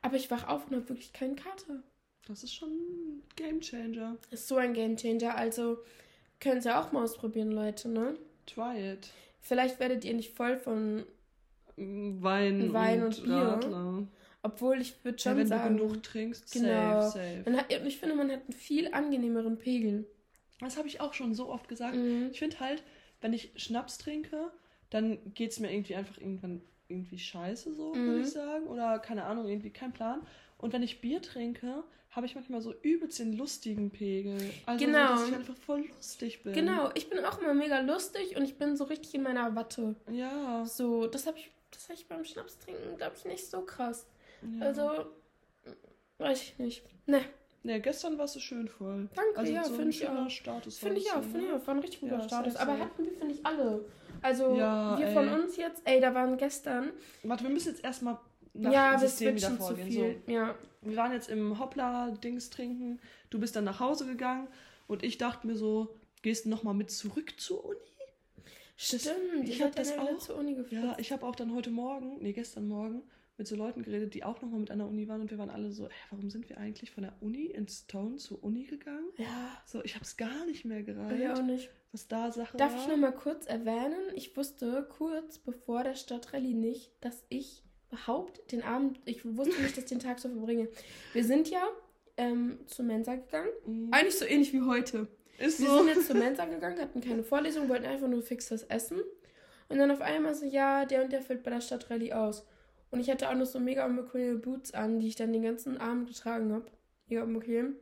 Aber ich wach auf und habe wirklich keinen Kater. Das ist schon ein Gamechanger. Ist so ein Gamechanger, also könnt ihr auch mal ausprobieren, Leute, ne? Try it. Vielleicht werdet ihr nicht voll von, Wein, Wein und, und Bier. Radler. obwohl ich würde schon Ja, wenn sagen, du genug trinkst, Genau. safe, safe. man hat, ich finde, man hat einen viel angenehmeren Pegel. Das habe ich auch schon so oft gesagt. Mhm. Ich finde halt, wenn ich Schnaps trinke, dann geht es mir irgendwie einfach irgendwann irgendwie scheiße, so Mhm. würde ich sagen. Oder keine Ahnung, irgendwie kein Plan. Und wenn ich Bier trinke, habe ich manchmal so übelst den lustigen Pegel. Also Genau. so, dass ich einfach voll lustig bin. Genau, ich bin auch immer mega lustig und ich bin so richtig in meiner Watte. Ja. So, das habe ich, das hab ich beim Schnaps trinken, glaube ich, nicht so krass. ja. Also, weiß ich nicht. Ne, Ne, gestern warst du schön voll. Danke, also ja, so ein find ich auch. Status. finde ich war auch, so, finde ich auch, war ein richtig guter Ja, Status. Aber safe. hatten wir, finde ich, alle. Also, Ja, wir von ey. uns jetzt, ey, da waren gestern. Warte, wir müssen jetzt erstmal nach ja, System wieder vorgehen. viel. So, Ja. wir waren jetzt im Hoppla-Dings trinken. Du bist dann nach Hause gegangen und ich dachte mir so, gehst du nochmal mit zurück zur Uni? Stimmt, ich ich hab habe das ja auch. zur Uni. Ja, ich habe auch dann heute Morgen, nee, gestern Morgen, mit so Leuten geredet, die auch nochmal mit der Uni waren und wir waren alle so, hä, warum sind wir eigentlich von der Uni in Stone zur Uni gegangen? Ja, So, ich habe es gar nicht mehr ich auch gereicht, nicht. was da Sache Darf war. ich noch mal kurz erwähnen? Ich wusste kurz bevor der Stadtrallye nicht, dass ich überhaupt den Abend, ich wusste nicht, dass ich den Tag so verbringe. Wir sind ja ähm, zur Mensa gegangen. Mhm. Eigentlich so ähnlich wie heute. Ist Wir so. sind jetzt zur Mensa gegangen, hatten keine Vorlesung, wollten einfach nur fix was essen. Und dann auf einmal so, ja, der und der fällt bei der Stadtrallye aus. Und ich hatte auch noch so mega unbequeme Boots an, die ich dann den ganzen Abend getragen habe. Mega unbequem.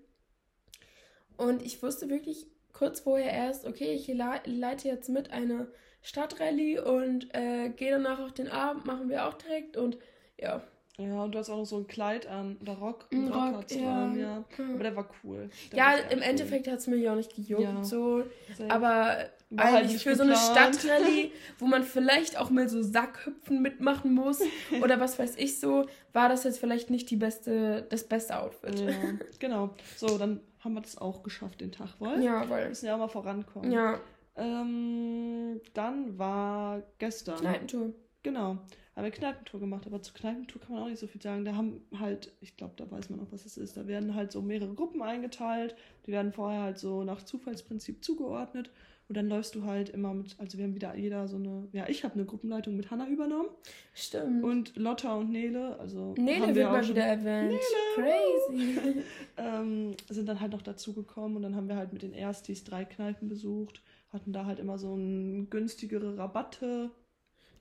Und ich wusste wirklich kurz vorher erst, okay, ich le- leite jetzt mit eine Stadtrallye und äh, gehe danach auch den Abend, machen wir auch direkt. Und ja, Ja, und du hast auch noch so ein Kleid an, oder Rock, Ein einen Rock, Rock, ja. an, ja. Aber der war cool. Der ja war im cool. Endeffekt hat es mich auch nicht gejuckt. Ja. So. Aber War halt eigentlich nicht für so eine geplant. Stadtrallye, wo man vielleicht auch mal so Sackhüpfen mitmachen muss oder was weiß ich so, war das jetzt vielleicht nicht die beste, das beste Outfit. Ja, genau. So, dann haben wir das auch geschafft, den Tag, wohl. Ja, Wir weil. müssen ja auch mal vorankommen. Ja, Ähm, dann war gestern. Kneipentour. Genau. Haben wir Kneipentour gemacht, aber zur Kneipentour kann man auch nicht so viel sagen. Da haben halt, ich glaube, da weiß man auch, was es ist. Da werden halt so mehrere Gruppen eingeteilt. Die werden vorher halt so nach Zufallsprinzip zugeordnet. Und dann läufst du halt immer mit, also wir haben wieder jeder so eine, ja, ich habe eine Gruppenleitung mit Hanna übernommen. Stimmt. Und Lotta und Nele, also Nele haben wir wird auch mal schon- wieder erwähnt. Crazy. ähm, sind dann halt noch dazugekommen und dann haben wir halt mit den Erstis drei Kneipen besucht, hatten da halt immer so ein günstigere Rabatte,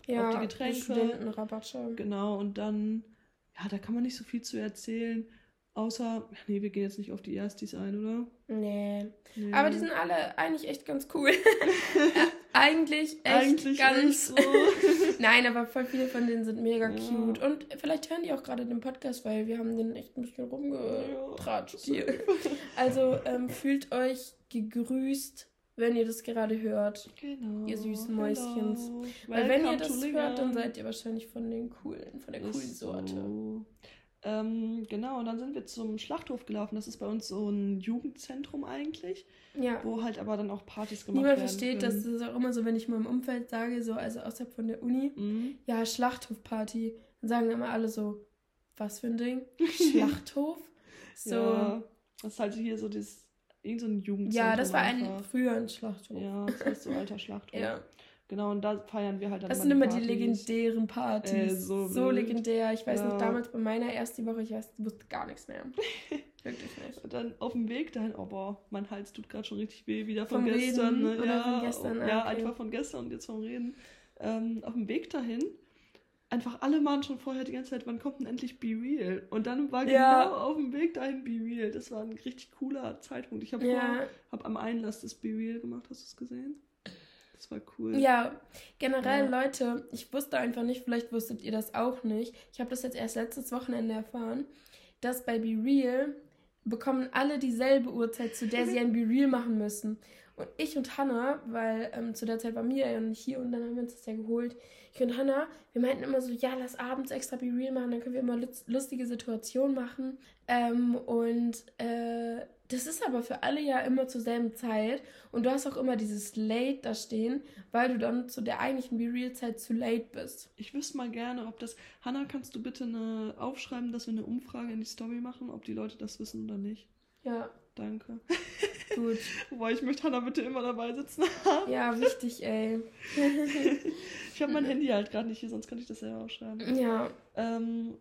ja, die Getränke. Studentenrabatte. genau, und dann, ja, da kann man nicht so viel zu erzählen, außer, nee, wir gehen jetzt nicht auf die Erstis ein, oder? Nee. Nee. Aber die sind alle eigentlich echt ganz cool. Eigentlich echt Eigentlich ganz. so. Nein, aber voll viele von denen sind mega Ja. cute. Und vielleicht hören die auch gerade den Podcast, weil wir haben den echt ein bisschen rumgetratscht hier. Also ähm, fühlt euch gegrüßt wenn ihr das gerade hört. Genau. Ihr süßen Mäuschens. Hello. Weil wenn ihr das hört, dann seid ihr wahrscheinlich von den coolen, von der coolen Sorte. So. Ähm, genau, und dann sind wir zum Schlachthof gelaufen. Das ist bei uns so ein Jugendzentrum eigentlich. Ja. Wo halt aber dann auch Partys gemacht Niemand werden. Niemand versteht können. das. Das ist auch immer so, wenn ich mal im Umfeld sage, so, also außerhalb von der Uni, mhm. ja, Schlachthofparty. Dann sagen immer alle so, was für ein Ding? Schlachthof? So. Ja, das ist halt hier so das, irgend so ein Jugendzentrum. Ja, das war ein, früher ein Schlachthof. Ja, das heißt so alter Schlachthof. ja. Genau, und da feiern wir halt dann Das sind immer die, die legendären Partys. Äh, so, so legendär. Ich weiß ja. noch, damals bei meiner ersten Woche, ich weiß, wusste gar nichts mehr. Wirklich nicht. Und dann auf dem Weg dahin, oh boah, mein Hals tut gerade schon richtig weh, wieder von vom gestern. Ne? ja, von gestern, ja, okay. einfach von gestern und jetzt vom Reden. Ähm, auf dem Weg dahin, einfach alle waren schon vorher die ganze Zeit, wann kommt denn endlich Be Real? Und dann war ja. genau auf dem Weg dahin Be Real. Das war ein richtig cooler Zeitpunkt. Ich habe ja. hab am Einlass das Be Real gemacht, hast du es gesehen? Das war cool. Ja, generell, ja. Leute, ich wusste einfach nicht, vielleicht wusstet ihr das auch nicht. Ich habe das jetzt erst letztes Wochenende erfahren, dass bei Be Real bekommen alle dieselbe Uhrzeit, zu der sie ein Be Real machen müssen. Und ich und Hannah, weil ähm, zu der Zeit war Mia ja nicht hier und dann haben wir uns das ja geholt. Ich und Hannah, wir meinten immer so, ja, lass abends extra Be Real machen, dann können wir immer lustige Situationen machen. Ähm, und äh, das ist aber für alle ja immer zur selben Zeit. Und du hast auch immer dieses Late da stehen, weil du dann zu der eigentlichen Be-Real-Zeit zu late bist. Ich wüsste mal gerne, ob das. Hanna, kannst du bitte eine aufschreiben, dass wir eine Umfrage in die Story machen, ob die Leute das wissen oder nicht? Ja. Danke. Gut. Wobei ich möchte Hanna bitte immer dabei sitzen Ja, wichtig, ey. ich habe mein Handy halt gerade nicht hier, sonst könnte ich das selber aufschreiben. Ja. Ähm,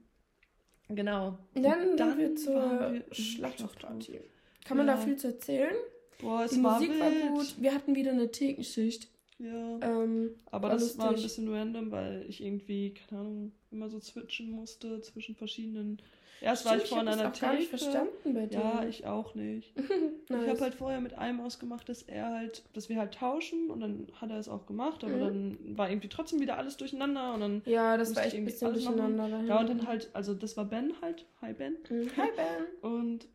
genau. Dann, dann wir zur Schlachthofparty. Kann man ja. da viel zu erzählen? Boah, es Die war Musik wild. war gut. Wir hatten wieder eine Thekenschicht. Ja. Ähm, aber war das lustig. war ein bisschen random, weil ich irgendwie, keine Ahnung, immer so switchen musste zwischen verschiedenen. Erst Stimmt, war ich vor einer Theke. Ich gar nicht verstanden bei dir. Ja, ich auch nicht. nice. Ich habe halt vorher mit einem ausgemacht, dass er halt, dass wir halt tauschen und dann hat er es auch gemacht, aber mhm. dann war irgendwie trotzdem wieder alles durcheinander und dann. Ja, das war echt ein bisschen durcheinander. Ja, und dann halt, also das war Ben halt. Hi Ben. Mhm. Hi Ben. Und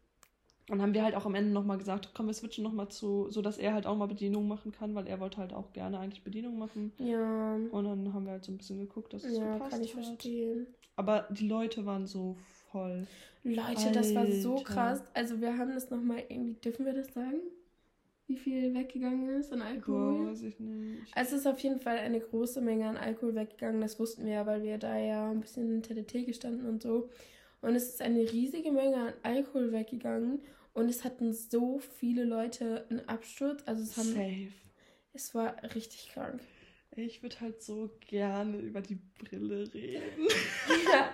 dann haben wir halt auch am Ende nochmal gesagt, komm, wir switchen nochmal zu, so dass er halt auch mal Bedienung machen kann, weil er wollte halt auch gerne eigentlich Bedienung machen. Ja. Und dann haben wir halt so ein bisschen geguckt, dass es ja, so passt. kann ich hat. verstehen. Aber die Leute waren so voll. Leute, Alter. das war so krass. Also wir haben das nochmal irgendwie, dürfen wir das sagen? Wie viel weggegangen ist an Alkohol? Boah, weiß ich nicht. Also es ist auf jeden Fall eine große Menge an Alkohol weggegangen. Das wussten wir ja, weil wir da ja ein bisschen in TDT gestanden und so. Und es ist eine riesige Menge an Alkohol weggegangen. Und es hatten so viele Leute einen Absturz. Also es haben. Safe. Es war richtig krank. Ich würde halt so gerne über die Brille reden. ja.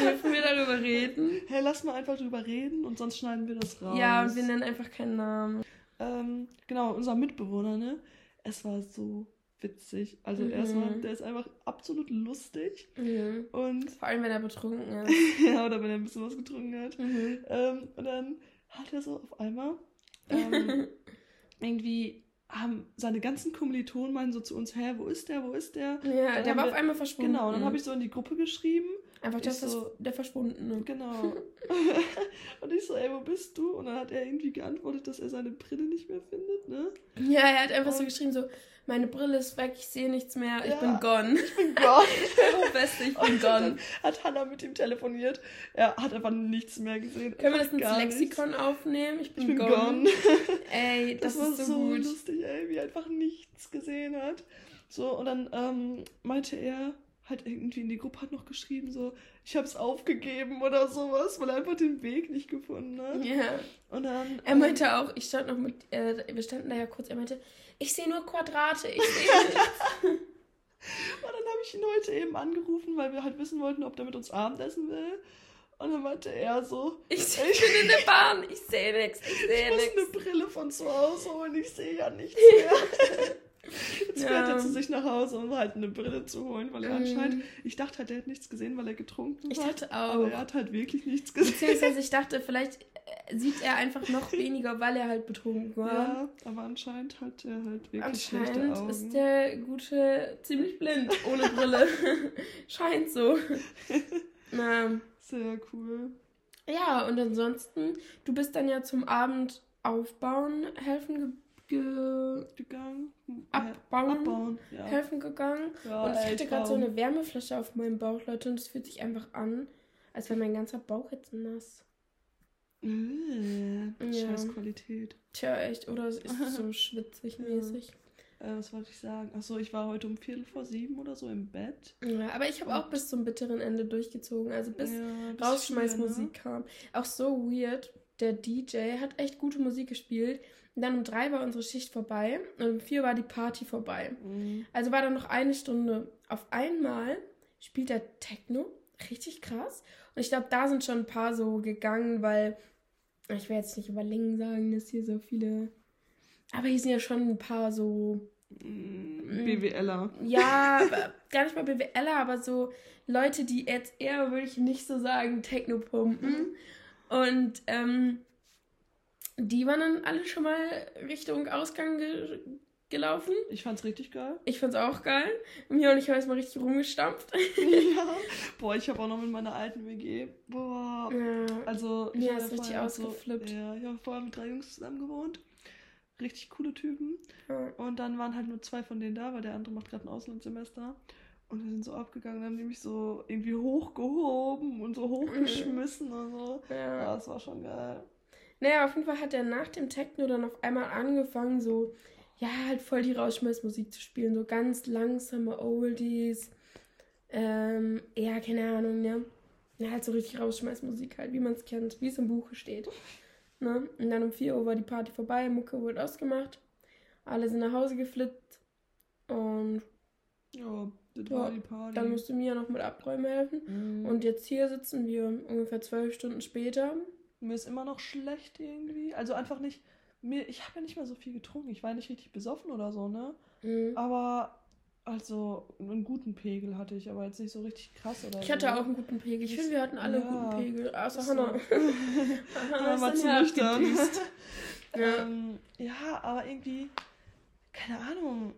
Dürfen wir darüber reden? Hey, lass mal einfach drüber reden und sonst schneiden wir das raus. Ja, und wir nennen einfach keinen Namen. Ähm, genau, unser Mitbewohner, ne? Es war so witzig. Also mhm. erstmal, der ist einfach absolut lustig. Mhm. Und Vor allem, wenn er betrunken ist. ja, oder wenn er ein bisschen was getrunken hat. Mhm. Ähm, und dann hat er so auf einmal ähm, irgendwie haben seine ganzen Kommilitonen meinen so zu uns, hä, wo ist der, wo ist der? Ja, der war auf einmal verschwunden. Genau, und dann habe ich so in die Gruppe geschrieben. Einfach der, so, der Verschwundene. Genau. und ich so, ey, wo bist du? Und dann hat er irgendwie geantwortet, dass er seine Brille nicht mehr findet, ne? Ja, er hat einfach und, so geschrieben, so, meine Brille ist weg, ich sehe nichts mehr, ich bin gone. Ich bin gone. oh, Beste, ich bin gone. hat Hannah mit ihm telefoniert. Er hat einfach nichts mehr gesehen. Können wir das ins Lexikon nichts. aufnehmen? Ich bin, ich bin gone. gone. ey, das, das ist so, so gut. lustig, ey, wie er einfach nichts gesehen hat. So, und dann ähm, meinte er, halt irgendwie in die Gruppe hat noch geschrieben, so, ich hab's aufgegeben oder sowas, weil er einfach den Weg nicht gefunden hat. Ja. Und dann. Er meinte ähm, auch, ich stand noch mit, äh, wir standen da ja kurz, er meinte, ich sehe nur Quadrate, ich sehe nichts. Und dann habe ich ihn heute eben angerufen, weil wir halt wissen wollten, ob der mit uns Abendessen will. Und dann meinte er so: Ich, ich bin in der Bahn, ich sehe nichts, ich sehe nichts. Ich muss eine Brille von zu Hause holen, ich sehe ja nichts mehr. Jetzt fährt ja. er zu sich nach Hause, um halt eine Brille zu holen, weil er mm. anscheinend. Ich dachte halt, er hätte nichts gesehen, weil er getrunken ich hat. Ich dachte auch. Aber er hat halt wirklich nichts gesehen. Beziehungsweise ich dachte, vielleicht sieht er einfach noch weniger, weil er halt betrunken war. Ja, aber anscheinend hat er halt wirklich anscheinend schlechte Augen. ist der Gute ziemlich blind, ohne Brille. Scheint so. Na. Sehr cool. Ja, und ansonsten, du bist dann ja zum Abend aufbauen helfen ge gegangen. abbauen, Abbauen, ja. helfen gegangen. Ja, und ich hatte gerade so eine Wärmeflasche auf meinem Bauch, Leute, und es fühlt sich einfach an, als wäre mein ganzer Bauch jetzt nass. Äh, Ja. Scheiß Qualität. Tja, echt, oder es ist so schwitzig mäßig. Äh, was wollte ich sagen? Achso, ich war heute um Viertel vor sieben oder so im Bett. Ja, aber ich habe auch bis zum bitteren Ende durchgezogen, also bis ja, Rausschmeißmusik vier, kam. Auch so weird. Der DJ hat echt gute Musik gespielt. Und dann um drei war unsere Schicht vorbei und um vier war die Party vorbei. Mhm. Also war dann noch eine Stunde. Auf einmal spielt er Techno. Richtig krass. Und ich glaube, da sind schon ein paar so gegangen, weil ich will jetzt nicht über Längen sagen, dass hier so viele. Aber hier sind ja schon ein paar so Mhm. BWLer. ja, gar nicht mal BWLer, aber so Leute, die jetzt eher, würde ich nicht so sagen, Techno pumpen. Und ähm, die waren dann alle schon mal Richtung Ausgang ge gelaufen. Ich fand's richtig geil. Ich fand's auch geil. Mir und ich habe jetzt mal richtig rumgestampft. ja. Boah, ich habe auch noch mit meiner alten WG. Boah. ja. Also, ich Mir war ist richtig vorher so- ausgeflippt. ja, ich habe vorher mit drei Jungs zusammen gewohnt. Richtig coole Typen. Ja. Und dann waren halt nur zwei von denen da, weil der andere macht gerade ein Auslandssemester. Und wir sind so abgegangen, dann haben die mich so irgendwie hochgehoben und so hochgeschmissen und so. Ja. Ja, das war schon geil. Naja, auf jeden Fall hat er nach dem Techno dann auf einmal angefangen, so, ja, halt voll die Rauschmeißmusik zu spielen. So ganz langsame Oldies. Ähm, ja, keine Ahnung, ne? Ja, halt so richtig Rausschmeißmusik halt, wie man es kennt, wie es im Buche steht. Ne? Und dann um 4 Uhr war die Party vorbei, Mucke wurde ausgemacht. Alle sind nach Hause geflitzt. Und Ja, das war die Party. dann musste Mia noch mit Abräumen helfen. Mhm. Und jetzt hier sitzen wir ungefähr zwölf Stunden später. Mir ist immer noch schlecht irgendwie. Also einfach nicht. Mir, ich habe ja nicht mehr so viel getrunken. Ich war nicht richtig besoffen oder so, ne? Mhm. Aber also einen guten Pegel hatte ich, aber jetzt nicht so richtig krass oder Ich so. hatte auch einen guten Pegel. Ich finde, wir hatten alle einen Ja. guten Pegel. Außer Ist Hannah. so. Hannah war zu nüchtern. Ja. ähm, ja, aber irgendwie, keine Ahnung,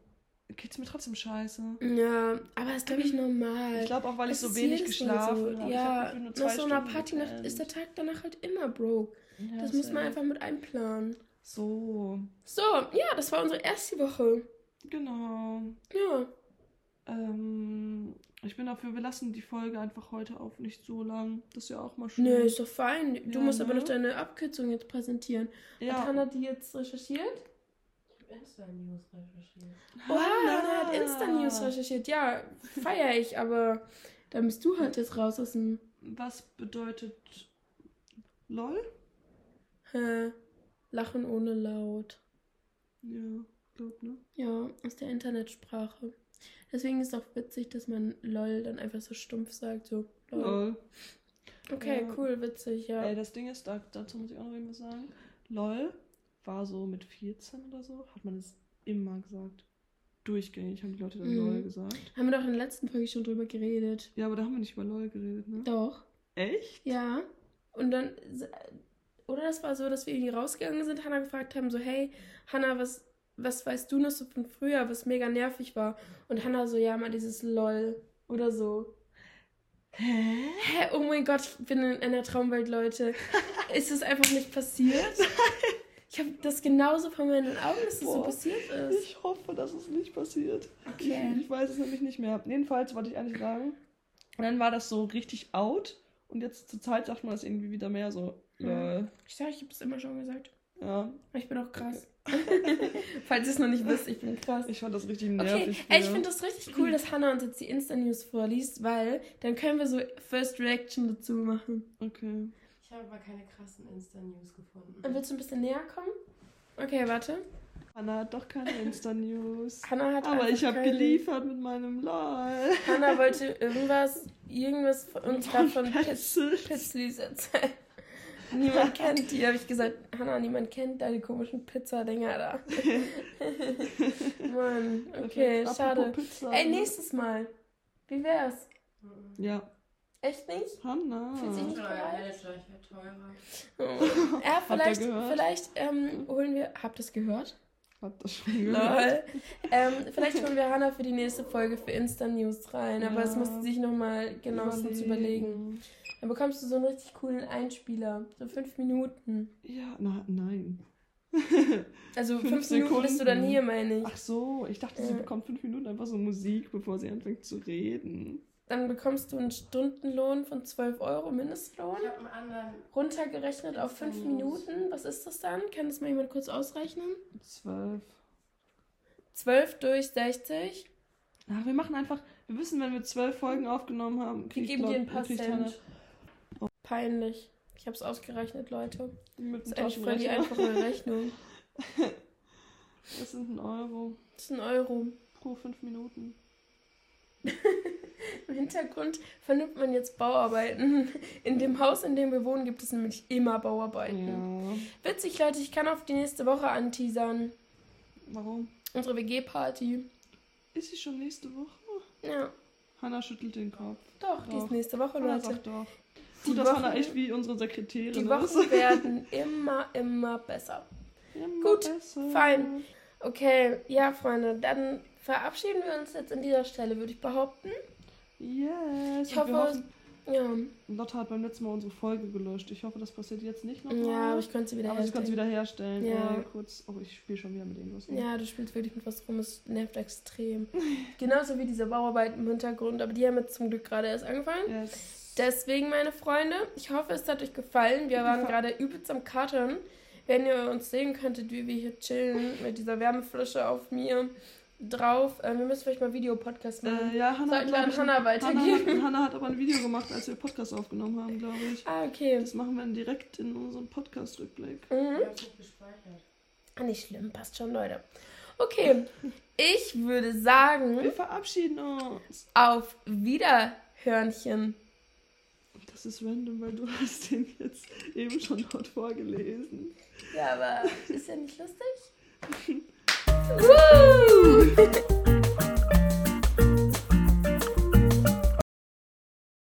geht's mir trotzdem scheiße. Ja, aber das ist, glaube ich, normal. Ich glaube auch, weil ich Das so ist wenig geschlafen so. habe. Ich hab Ja, nur nach so einer Stunden Partynacht gepennt. ist der Tag danach halt immer broke. Ja, Das muss man einfach mit einplanen. So, So, ja, das war unsere erste Woche. genau. Ja. Ähm, ich bin dafür, wir lassen die Folge einfach heute auf nicht so lang. Das ist ja auch mal schön. Nö, ist doch fein. Du Ja, musst aber ne? noch deine Abkürzung jetzt präsentieren. Hat ja. Hannah die jetzt recherchiert? Insta-News recherchiert. Oha, Hannah hat Insta-News recherchiert. Ja, feier ich, aber dann bist du halt jetzt raus aus dem Was bedeutet LOL? äh, Lachen ohne Laut. Ja, glaub, ne? Ja, aus der Internetsprache. Deswegen ist es auch witzig, dass man LOL dann einfach so stumpf sagt, so LOL. LOL. Okay, Ja. cool, witzig, ja. Ey, das Ding ist, da, dazu muss ich auch noch irgendwas sagen. LOL war so mit 14 oder so, hat man es immer gesagt. Durchgängig haben die Leute dann Mhm. LOL gesagt. Haben wir doch in der letzten Folge schon drüber geredet. Ja, aber da haben wir nicht über LOL geredet, ne? Doch. Echt? Ja. Und dann, oder das war so, dass wir irgendwie rausgegangen sind, Hannah gefragt haben, so, hey, Hannah, was, was weißt du noch so von früher, was mega nervig war? Und Hannah so, ja, mal dieses LOL oder so. Hä? Hä, oh mein Gott, ich bin in einer Traumwelt, Leute. Ist das einfach nicht passiert? Ich habe das genauso vor meinen Augen, dass das so Boah. passiert ist. Ich hoffe, dass es nicht passiert. Okay. Ich, ich weiß es nämlich nicht mehr. Jedenfalls wollte ich eigentlich sagen. Und dann war das so richtig out. Und jetzt zur Zeit sagt man das irgendwie wieder mehr so. LOL. Ich sag, ich habe es immer schon gesagt. Ja, Ich bin auch krass. Falls ihr es noch nicht wisst, ich bin krass. ich fand das richtig Okay, nervig. ey, ich finde das richtig cool, dass Hannah uns jetzt die Insta-News vorliest, weil dann können wir so First Reaction dazu machen. Okay. Ich habe aber keine krassen Insta-News gefunden. Und willst du ein bisschen näher kommen? Okay, warte. Anna hat doch keine Insta-News. Hannah hat Aber ich habe keine- geliefert mit meinem LOL. Hannah wollte irgendwas, irgendwas von uns gerade von. Pizzlis erzählen. Niemand kennt die, habe ich gesagt. Hannah, niemand kennt deine komischen Pizza-Dinger da. Mann, okay, schade. Pizza. Ey, nächstes Mal. Wie wär's? Mhm. Ja, Echt nicht? Hanna. Fühlt sich nicht werde teurer. Oh. Ja, ihr vielleicht, gehört? vielleicht ähm, holen wir. Habt ihr es gehört? Habt das schon gehört? Lol. ähm, vielleicht holen wir Hannah für die nächste Folge für Insta-News rein, aber Ja. es musste sich nochmal genauestens überlegen. Dann bekommst du so einen richtig coolen Einspieler. So fünf Minuten. Ja, na, nein. Also Fünf fünf, Minuten bist du dann hier, meine ich. Ach so, ich dachte, sie Ja. bekommt fünf Minuten einfach so Musik, bevor sie anfängt zu reden. Dann bekommst du einen Stundenlohn von 12 Euro Mindestlohn. Ich habe einen anderen. Runtergerechnet auf 5 Instant News. Minuten. Was ist das dann? Kann das mal jemand kurz ausrechnen? Zwölf. 12 durch 60. Ach, wir machen einfach, wir wissen, wenn wir zwölf Folgen aufgenommen haben, Wir kriegt geben dir Leute- ein paar Cent. Peinlich. Ich habe es ausgerechnet, Leute. Mit Das ist eigentlich voll die einfache Rechnung. Das sind ein Euro Das ist ein Euro. pro fünf Minuten. Im Hintergrund vernimmt man jetzt Bauarbeiten. In dem Haus, in dem wir wohnen, gibt es nämlich immer Bauarbeiten. Ja. Witzig, Leute, ich kann auf die nächste Woche anteasern. Warum? Unsere WG-Party. Ist sie schon nächste Woche? Ja, Hannah schüttelt den Kopf. doch, die Doch. ist nächste Woche, Hannah Leute. sagt doch. Die Gut, dass Wochen- Hannah echt wie unsere Sekretärin Die ist. Wochen werden immer, immer besser. Immer Gut, besser. fein. Okay, ja, Freunde, dann verabschieden wir uns jetzt an dieser Stelle, würde ich behaupten. Yes. Ich hoffe, hoffen, Ja, Lotte hat beim letzten Mal unsere Folge gelöscht. Ich hoffe, das passiert jetzt nicht nochmal. ja aber ich könnte sie wieder Aber sie kann es herstellen. wieder herstellen. Ja. Äh, kurz. Oh, ich spiele schon wieder mit irgendwas. rum. Ja, du spielst wirklich mit was rum, es nervt extrem. Genauso wie diese Bauarbeiten im Hintergrund, aber die haben jetzt zum Glück gerade erst angefangen. Yes. Deswegen, meine Freunde, ich hoffe, es hat euch gefallen. Wir waren gerade übelst am Katern. Wenn ihr uns sehen könntet, wie wir hier chillen mit dieser Wärmeflasche auf mir drauf. Äh, wir müssen vielleicht mal Videopodcast machen. Äh, ja, Hannah Sollten wir glaub an Hannah Hannah weitergeben? hat, Hannah hat aber ein Video gemacht, als wir Podcast aufgenommen haben, glaube ich. Ah, okay. Das machen wir dann direkt in unserem Podcast-Rückblick. Mhm. Nicht gespeichert. Ah, nicht schlimm, passt schon, Leute. Okay, ich würde sagen, Wir verabschieden uns. auf Wiederhörnchen. Das ist random, weil du hast den jetzt eben schon dort vorgelesen. Ja, aber ist ja nicht lustig? Woo!